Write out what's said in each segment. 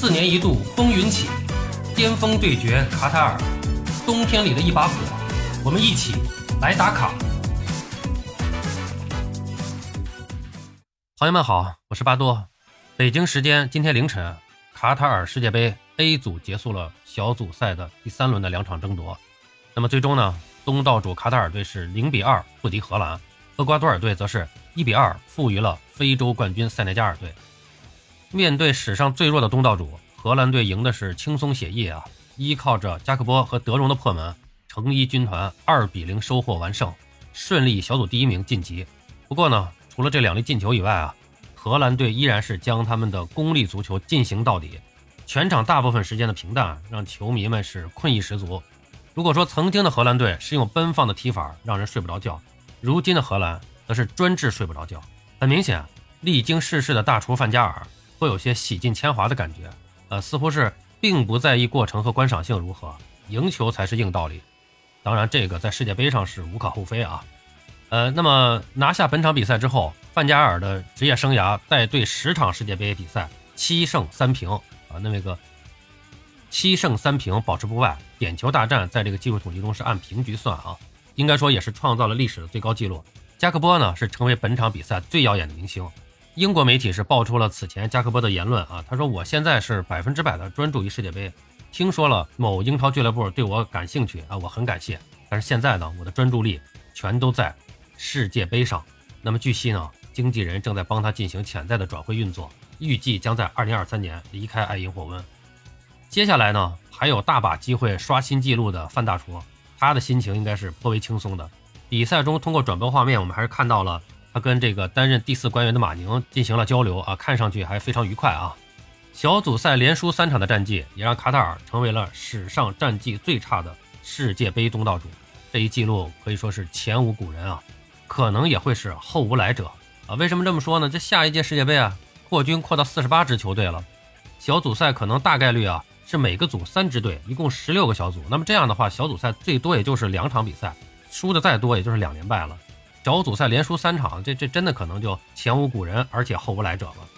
四年一度风云起，巅峰对决卡塔尔，冬天里的一把火，我们一起来打卡。朋友们好，我是巴多。北京时间今天凌晨，卡塔尔世界杯 A 组结束了小组赛的第三轮的两场争夺。那么最终呢，东道主卡塔尔队是零比二不敌荷兰，厄瓜多尔队则是一比二负于了非洲冠军塞内加尔队。面对史上最弱的东道主，荷兰队赢的是轻松写意啊！依靠着加克波和德容的破门，成衣军团二比零收获完胜，顺利小组第一名晋级。不过呢，除了这两粒进球以外啊，荷兰队依然是将他们的功利足球进行到底。全场大部分时间的平淡让球迷们是困意十足。如果说曾经的荷兰队是用奔放的踢法让人睡不着觉，如今的荷兰则是专治睡不着觉。很明显，历经世事的大厨范加尔。会有些洗尽铅华的感觉，呃，似乎是并不在意过程和观赏性如何，赢球才是硬道理。当然，这个在世界杯上是无可厚非啊。呃，那么拿下本场比赛之后，范加尔的职业生涯带队十场世界杯比赛，七胜三平啊，那那个七胜三平保持不败，点球大战在这个技术统计中是按平局算啊，应该说也是创造了历史的最高纪录。加克波呢是成为本场比赛最耀眼的明星。英国媒体是爆出了此前加克波的言论啊，他说我现在是百分之百的专注于世界杯，听说了某英超俱乐部对我感兴趣啊，我很感谢，但是现在呢，我的专注力全都在世界杯上。那么据悉呢，经纪人正在帮他进行潜在的转会运作，预计将在二零二三年离开爱因霍温。接下来呢，还有大把机会刷新纪录的范大厨，他的心情应该是颇为轻松的。比赛中通过转播画面，我们还是看到了。他跟这个担任第四官员的马宁进行了交流啊，看上去还非常愉快啊。小组赛连输三场的战绩，也让卡塔尔成为了史上战绩最差的世界杯东道主。这一记录可以说是前无古人啊，可能也会是后无来者啊。为什么这么说呢？这下一届世界杯啊，扩军扩到四十八支球队了，小组赛可能大概率啊是每个组三支队，一共十六个小组。那么这样的话，小组赛最多也就是两场比赛，输的再多也就是两连败了。小组赛连输三场，这这真的可能就前无古人，而且后无来者了。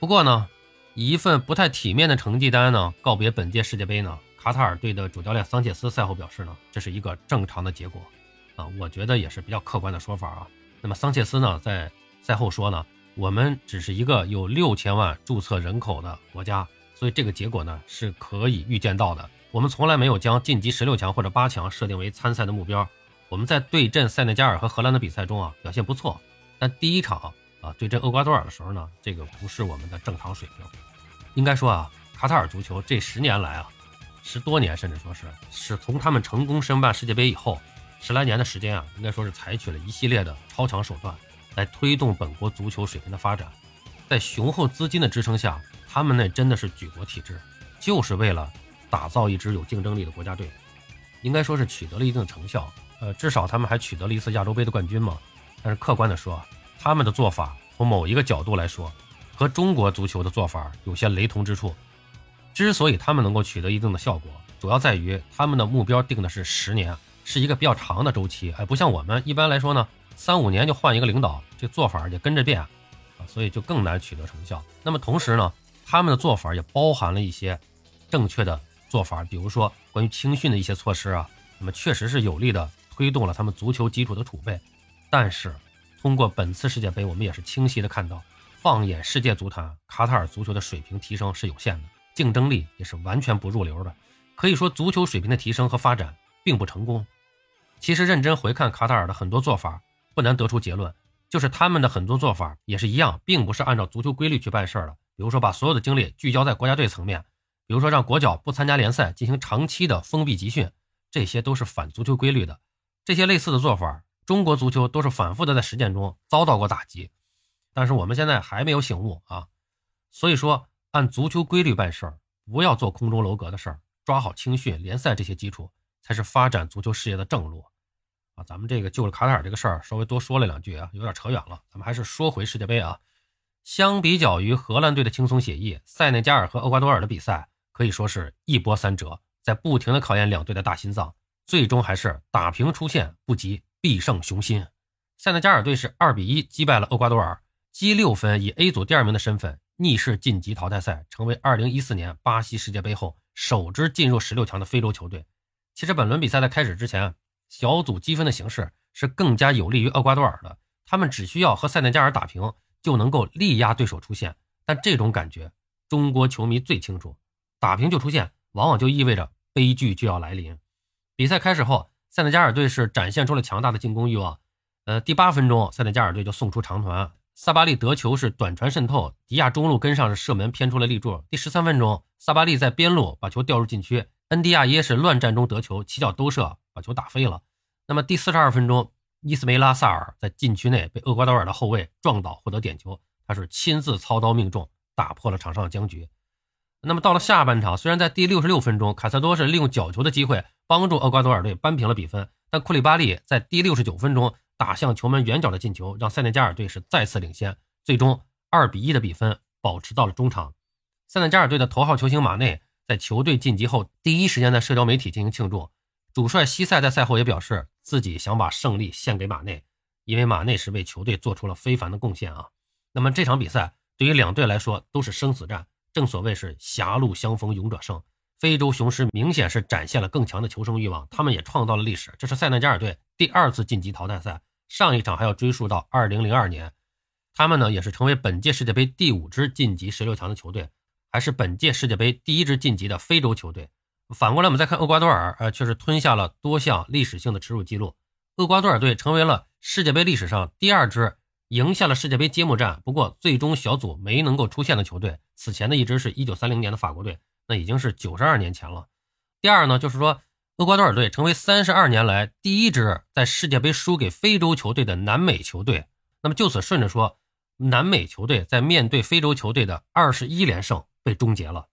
不过呢，以一份不太体面的成绩单呢告别本届世界杯呢，卡塔尔队的主教练桑切斯赛后表示呢，这是一个正常的结果啊，我觉得也是比较客观的说法啊。那么桑切斯呢在赛后说呢，我们只是一个有六千万注册人口的国家，所以这个结果呢是可以预见到的。我们从来没有将晋级十六强或者八强设定为参赛的目标。我们在对阵塞内加尔和荷兰的比赛中啊，表现不错。但第一场啊，对阵厄瓜多尔的时候呢，这个不是我们的正常水平。应该说啊，卡塔尔足球这十年来啊，十多年甚至说是是从他们成功申办世界杯以后，十来年的时间啊，应该说是采取了一系列的超强手段来推动本国足球水平的发展。在雄厚资金的支撑下，他们那真的是举国体制，就是为了打造一支有竞争力的国家队。应该说是取得了一定成效。呃，至少他们还取得了一次亚洲杯的冠军嘛。但是客观的说，他们的做法从某一个角度来说，和中国足球的做法有些雷同之处。之所以他们能够取得一定的效果，主要在于他们的目标定的是十年，是一个比较长的周期。哎，不像我们一般来说呢，三五年就换一个领导，这做法也跟着变啊，所以就更难取得成效。那么同时呢，他们的做法也包含了一些正确的做法，比如说关于青训的一些措施啊，那么确实是有力的。推动了他们足球基础的储备，但是通过本次世界杯，我们也是清晰的看到，放眼世界足坛，卡塔尔足球的水平提升是有限的，竞争力也是完全不入流的。可以说，足球水平的提升和发展并不成功。其实，认真回看卡塔尔的很多做法，不难得出结论，就是他们的很多做法也是一样，并不是按照足球规律去办事儿的。比如说，把所有的精力聚焦在国家队层面，比如说让国脚不参加联赛，进行长期的封闭集训，这些都是反足球规律的。这些类似的做法，中国足球都是反复的在实践中遭到过打击，但是我们现在还没有醒悟啊。所以说，按足球规律办事儿，不要做空中楼阁的事儿，抓好青训、联赛这些基础，才是发展足球事业的正路啊。咱们这个就着卡塔尔这个事儿稍微多说了两句啊，有点扯远了。咱们还是说回世界杯啊。相比较于荷兰队的轻松写意，塞内加尔和厄瓜多尔的比赛可以说是一波三折，在不停的考验两队的大心脏。最终还是打平出线，不及必胜雄心。塞内加尔队是二比一击败了厄瓜多尔，积六分，以 A 组第二名的身份逆势晋级淘汰赛，成为2014年巴西世界杯后首支进入十六强的非洲球队。其实本轮比赛在开始之前，小组积分的形势是更加有利于厄瓜多尔的，他们只需要和塞内加尔打平就能够力压对手出线。但这种感觉，中国球迷最清楚，打平就出线，往往就意味着悲剧就要来临。比赛开始后，塞内加尔队是展现出了强大的进攻欲望。呃，第八分钟，塞内加尔队就送出长传。萨巴利得球是短传渗透，迪亚中路跟上是射门偏出了立柱。第十三分钟，萨巴利在边路把球调入禁区，恩迪亚耶是乱战中得球，起脚兜射把球打飞了。那么第四十二分钟，伊斯梅拉萨尔在禁区内被厄瓜多尔的后卫撞倒获得点球，他是亲自操刀命中，打破了场上的僵局。那么到了下半场，虽然在第六十六分钟，卡塞多是利用角球的机会帮助厄瓜多尔队扳平了比分，但库里巴利在第六十九分钟。打向球门远角的进球，让塞内加尔队是再次领先，最终二比一的比分保持到了中场。塞内加尔队的头号球星马内在球队晋级后，第一时间在社交媒体进行庆祝。主帅西塞在赛后也表示，自己想把胜利献给马内，因为马内是为球队做出了非凡的贡献啊。那么这场比赛对于两队来说都是生死战，正所谓是狭路相逢勇者胜。非洲雄狮明显是展现了更强的求生欲望，他们也创造了历史，这是塞内加尔队第二次晋级淘汰赛。上一场还要追溯到二零零二年，他们呢也是成为本届世界杯第五支晋级十六强的球队，还是本届世界杯第一支晋级的非洲球队。反过来，我们再看厄瓜多尔，呃，却是吞下了多项历史性的耻辱记录。厄瓜多尔队成为了世界杯历史上第二支赢下了世界杯揭幕战，不过最终小组没能够出线的球队。此前的一支是一九三零年的法国队，那已经是九十二年前了。第二呢，就是说。厄瓜多尔队成为三十二年来第一支在世界杯输给非洲球队的南美球队。那么就此顺着说，南美球队在面对非洲球队的二十一连胜被终结了。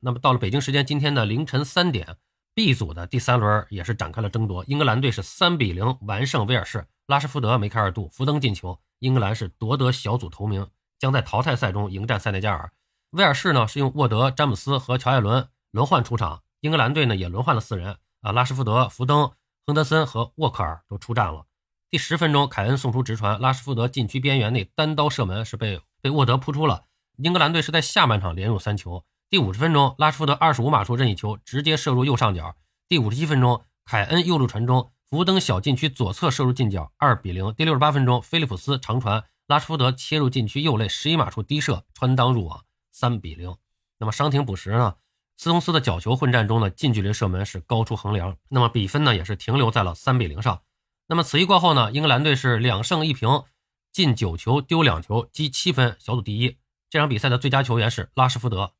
那么到了北京时间今天的凌晨三点，B 组的第三轮也是展开了争夺。英格兰队是三比零完胜威尔士，拉什福德、梅开二度，福登进球，英格兰是夺得小组头名，将在淘汰赛中迎战塞内加尔。威尔士呢是用沃德、詹姆斯和乔艾伦轮换出场。英格兰队呢也轮换了四人啊，拉什福德、福登、亨德森和沃克尔都出战了。第十分钟，凯恩送出直传，拉什福德禁区边缘内单刀射门是被被沃德扑出了。英格兰队是在下半场连入三球。第五十分钟，拉什福德二十五码处任意球直接射入右上角。第五十七分钟，凯恩右路传中，福登小禁区左侧射入近角，二比零。第六十八分钟，菲利普斯长传，拉什福德切入禁区右肋十一码处低射穿裆入网，三比零。那么伤停补时呢？斯通斯的角球混战中呢，近距离射门是高出横梁，那么比分呢也是停留在了三比零上。那么此役过后呢，英格兰队是两胜一平，进九球丢两球，积七分，小组第一。这场比赛的最佳球员是拉什福德，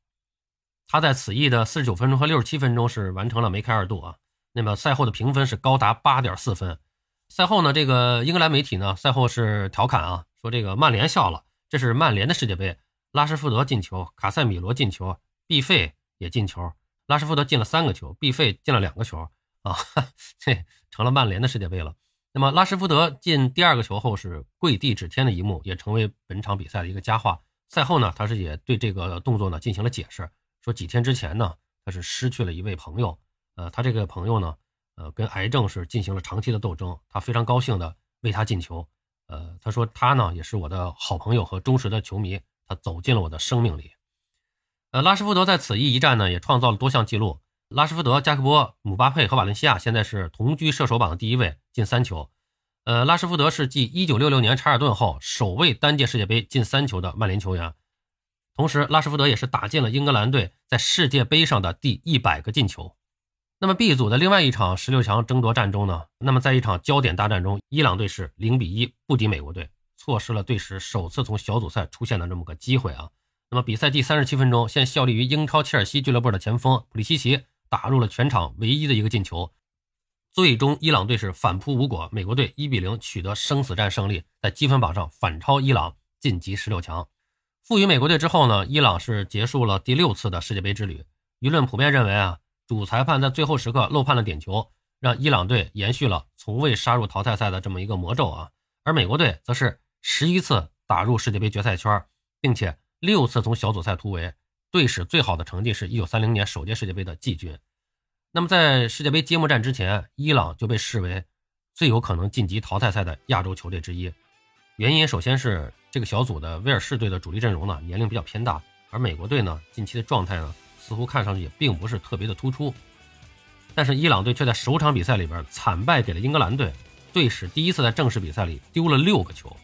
他在此役的四十九分钟和六十七分钟是完成了梅开二度啊。那么赛后的评分是高达八点四分。赛后呢，这个英格兰媒体呢赛后是调侃啊，说这个曼联笑了，这是曼联的世界杯，拉什福德进球，卡塞米罗进球，毕费。也进球，拉什福德进了三个球，毕费进了两个球啊，这成了曼联的世界杯了。那么拉什福德进第二个球后是跪地指天的一幕，也成为本场比赛的一个佳话。赛后呢，他是也对这个动作呢进行了解释，说几天之前呢，他是失去了一位朋友，呃，他这个朋友呢，呃，跟癌症是进行了长期的斗争，他非常高兴的为他进球，呃，他说他呢也是我的好朋友和忠实的球迷，他走进了我的生命里。呃，拉什福德在此役一战呢，也创造了多项纪录。拉什福德、加克波、姆巴佩和瓦伦西亚现在是同居射手榜的第一位，进三球。呃，拉什福德是继1966年查尔顿后首位单届世界杯进三球的曼联球员。同时，拉什福德也是打进了英格兰队在世界杯上的第一百个进球。那么 B 组的另外一场十六强争夺战中呢，那么在一场焦点大战中，伊朗队是零比一不敌美国队，错失了队史首次从小组赛出现的这么个机会啊。那么比赛第三十七分钟，现效力于英超切尔西俱乐部的前锋普利西奇打入了全场唯一的一个进球，最终伊朗队是反扑无果，美国队一比零取得生死战胜利，在积分榜上反超伊朗晋级十六强。负于美国队之后呢，伊朗是结束了第六次的世界杯之旅。舆论普遍认为啊，主裁判在最后时刻漏判了点球，让伊朗队延续了从未杀入淘汰赛的这么一个魔咒啊。而美国队则是十一次打入世界杯决赛圈，并且。六次从小组赛突围，队史最好的成绩是一九三零年首届世界杯的季军。那么在世界杯揭幕战之前，伊朗就被视为最有可能晋级淘汰赛的亚洲球队之一。原因首先是这个小组的威尔士队的主力阵容呢年龄比较偏大，而美国队呢近期的状态呢似乎看上去也并不是特别的突出。但是伊朗队却在首场比赛里边惨败给了英格兰队，队史第一次在正式比赛里丢了六个球，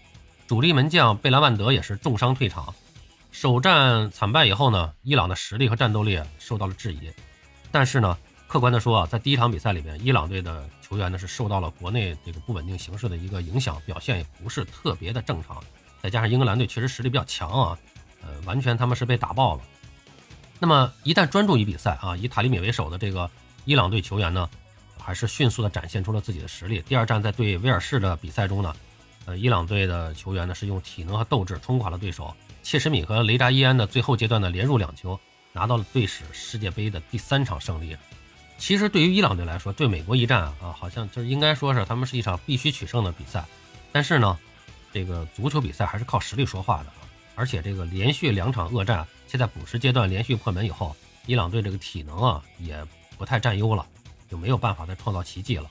主力门将贝兰万德也是重伤退场。首战惨败以后呢，伊朗的实力和战斗力受到了质疑。但是呢，客观的说啊，在第一场比赛里边，伊朗队的球员呢是受到了国内这个不稳定形势的一个影响，表现也不是特别的正常。再加上英格兰队确实实力比较强啊，呃，完全他们是被打爆了。那么一旦专注于比赛啊，以塔利米为首的这个。伊朗队球员呢，还是迅速的展现出了自己的实力。第二战在对威尔士的比赛中呢，呃，伊朗队的球员呢是用体能和斗志冲垮了对手。切什米和雷扎伊安的最后阶段的连入两球，拿到了队史世界杯的第三场胜利。其实对于伊朗队来说，对美国一战啊，好像就是应该说是他们是一场必须取胜的比赛。但是呢，这个足球比赛还是靠实力说话的啊。而且这个连续两场恶战，现在补时阶段连续破门以后，伊朗队这个体能啊也。不太占优了，就没有办法再创造奇迹了。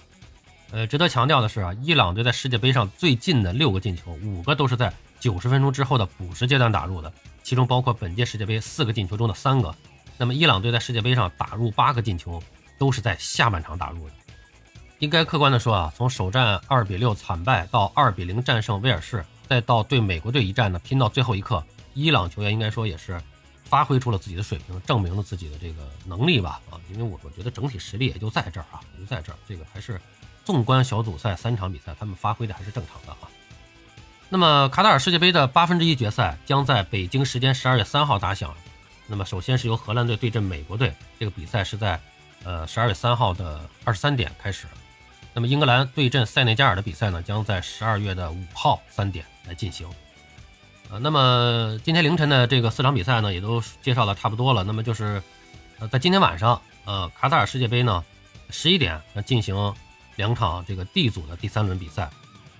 呃，值得强调的是啊，伊朗队在世界杯上最近的六个进球，五个都是在九十分钟之后的补时阶段打入的，其中包括本届世界杯四个进球中的三个。那么，伊朗队在世界杯上打入八个进球，都是在下半场打入的。应该客观的说啊，从首战二比六惨败到二比零战胜威尔士，再到对美国队一战呢拼到最后一刻，伊朗球员应该说也是。发挥出了自己的水平，证明了自己的这个能力吧啊！因为我我觉得整体实力也就在这儿啊，也就在这儿。这个还是纵观小组赛三场比赛，他们发挥的还是正常的啊。那么卡塔尔世界杯的八分之一决赛将在北京时间十二月三号打响。那么首先是由荷兰队对阵美国队，这个比赛是在呃十二月三号的二十三点开始。那么英格兰对阵塞内加尔的比赛呢，将在十二月的五号三点来进行。呃，那么今天凌晨的这个四场比赛呢，也都介绍的差不多了。那么就是，呃，在今天晚上，呃，卡塔尔世界杯呢，十一点要进行两场这个 D 组的第三轮比赛。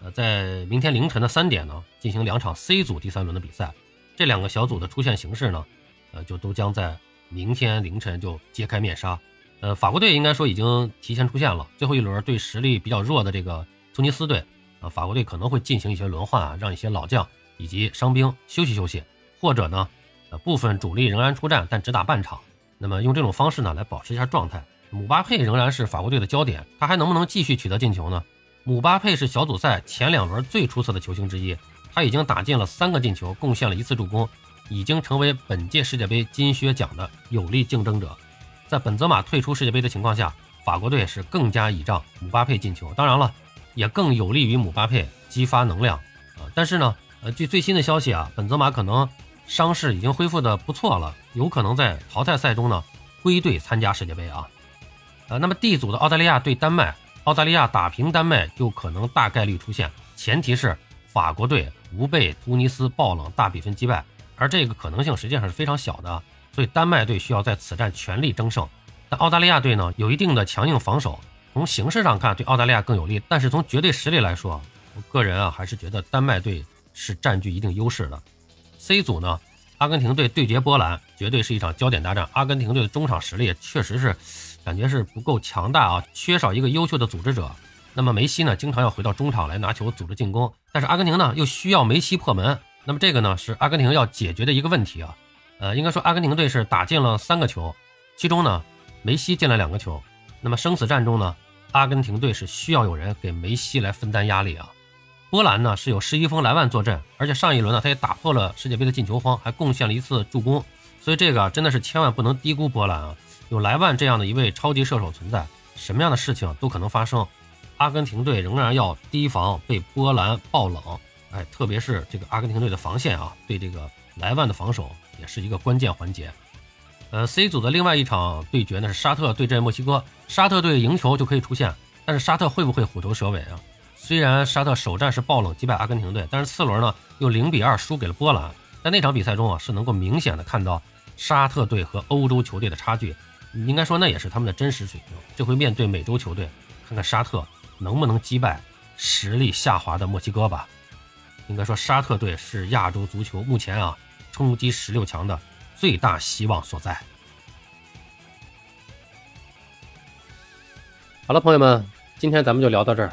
呃，在明天凌晨的三点呢，进行两场 C 组第三轮的比赛。这两个小组的出线形势呢，呃，就都将在明天凌晨就揭开面纱。呃，法国队应该说已经提前出现了，最后一轮对实力比较弱的这个突尼斯队，啊，法国队可能会进行一些轮换啊，让一些老将。以及伤兵休息休息，或者呢，呃，部分主力仍然出战，但只打半场。那么用这种方式呢，来保持一下状态。姆巴佩仍然是法国队的焦点，他还能不能继续取得进球呢？姆巴佩是小组赛前两轮最出色的球星之一，他已经打进了三个进球，贡献了一次助攻，已经成为本届世界杯金靴奖的有力竞争者。在本泽马退出世界杯的情况下，法国队是更加倚仗姆巴佩进球，当然了，也更有利于姆巴佩激发能量啊。但是呢？呃，据最新的消息啊，本泽马可能伤势已经恢复的不错了，有可能在淘汰赛中呢归队参加世界杯啊。呃，那么 D 组的澳大利亚对丹麦，澳大利亚打平丹麦就可能大概率出现，前提是法国队不被突尼斯爆冷大比分击败，而这个可能性实际上是非常小的，所以丹麦队需要在此战全力争胜。但澳大利亚队呢有一定的强硬防守，从形势上看对澳大利亚更有利，但是从绝对实力来说，我个人啊还是觉得丹麦队。是占据一定优势的。C 组呢，阿根廷队对决波兰，绝对是一场焦点大战。阿根廷队的中场实力确实是感觉是不够强大啊，缺少一个优秀的组织者。那么梅西呢，经常要回到中场来拿球组织进攻，但是阿根廷呢又需要梅西破门。那么这个呢是阿根廷要解决的一个问题啊。呃，应该说阿根廷队是打进了三个球，其中呢梅西进了两个球。那么生死战中呢，阿根廷队是需要有人给梅西来分担压力啊。波兰呢是有十一锋莱万坐镇，而且上一轮呢他也打破了世界杯的进球荒，还贡献了一次助攻，所以这个真的是千万不能低估波兰啊！有莱万这样的一位超级射手存在，什么样的事情都可能发生。阿根廷队仍然要提防被波兰爆冷，哎，特别是这个阿根廷队的防线啊，对这个莱万的防守也是一个关键环节。呃，C 组的另外一场对决呢是沙特对阵墨西哥，沙特队赢球就可以出线，但是沙特会不会虎头蛇尾啊？虽然沙特首战是爆冷击败阿根廷队，但是次轮呢又零比二输给了波兰。在那场比赛中啊，是能够明显的看到沙特队和欧洲球队的差距。应该说那也是他们的真实水平。这回面对美洲球队，看看沙特能不能击败实力下滑的墨西哥吧。应该说沙特队是亚洲足球目前啊冲击十六强的最大希望所在。好了，朋友们，今天咱们就聊到这儿。